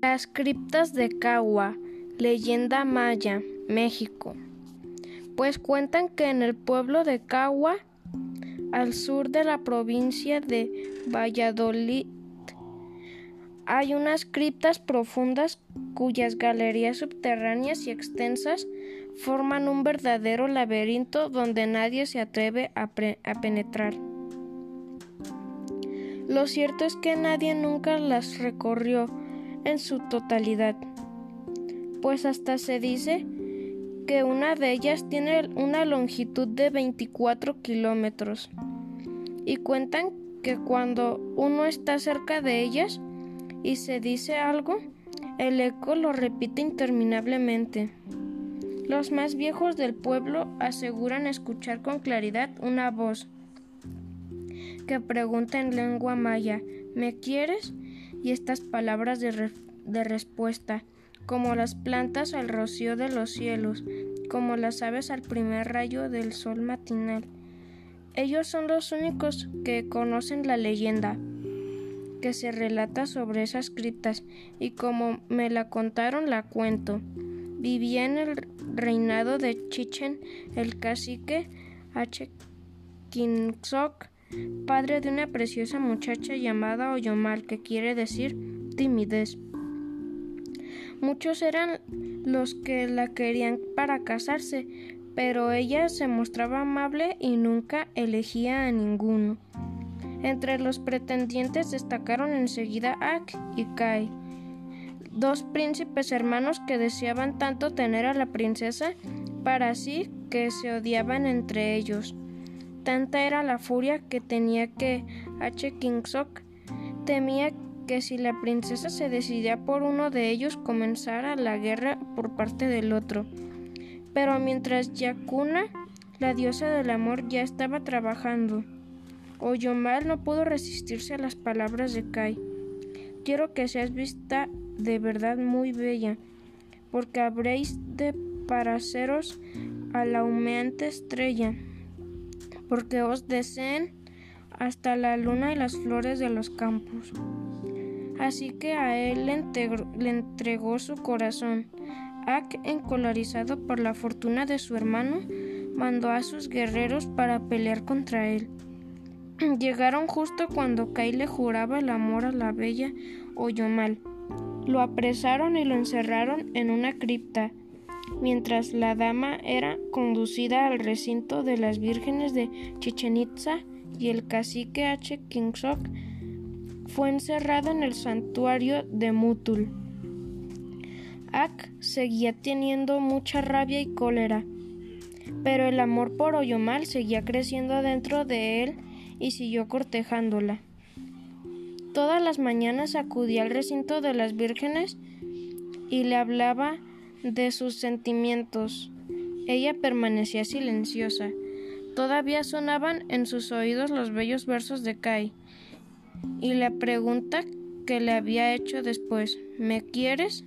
Las criptas de Cagua, leyenda maya, México. Pues cuentan que en el pueblo de Cagua, al sur de la provincia de Valladolid, hay unas criptas profundas cuyas galerías subterráneas y extensas forman un verdadero laberinto donde nadie se atreve a, a penetrar. Lo cierto es que nadie nunca las recorrió en su totalidad, pues hasta se dice que una de ellas tiene una longitud de 24 kilómetros y cuentan que cuando uno está cerca de ellas y se dice algo, el eco lo repite interminablemente. Los más viejos del pueblo aseguran escuchar con claridad una voz que pregunta en lengua maya ¿Me quieres? Y estas palabras de, respuesta, como las plantas al rocío de los cielos, como las aves al primer rayo del sol matinal. Ellos son los únicos que conocen la leyenda que se relata sobre esas criptas y como me la contaron la cuento. Vivía en el reinado de Chichen el cacique H. Kinsok padre de una preciosa muchacha llamada Oyomal, que quiere decir timidez. Muchos eran los que la querían para casarse, pero ella se mostraba amable y nunca elegía a ninguno. Entre los pretendientes destacaron enseguida Ak y Kai, dos príncipes hermanos que deseaban tanto tener a la princesa para sí que se odiaban entre ellos. Tanta era la furia que tenía que H. Kingsok temía que si la princesa se decidía por uno de ellos comenzara la guerra por parte del otro. Pero mientras Yakuna, la diosa del amor, ya estaba trabajando, Oyomal no pudo resistirse a las palabras de Kai. Quiero que seas vista de verdad muy bella, porque habréis de paraceros a la humeante estrella porque os deseen hasta la luna y las flores de los campos. Así que a él le, entregó su corazón. Ak, encolarizado por la fortuna de su hermano, mandó a sus guerreros para pelear contra él. Llegaron justo cuando Kai le juraba el amor a la bella Oyomal. Lo apresaron y lo encerraron en una cripta mientras la dama era conducida al recinto de las vírgenes de Chichen Itza y el cacique H. Kingsok fue encerrado en el santuario de Mutul. Ak seguía teniendo mucha rabia y cólera, pero el amor por Oyomal seguía creciendo dentro de él y siguió cortejándola. Todas las mañanas acudía al recinto de las vírgenes y le hablaba de sus sentimientos. Ella permanecía silenciosa. Todavía sonaban en sus oídos los bellos versos de Kai. Y la pregunta que le había hecho después ¿Me quieres?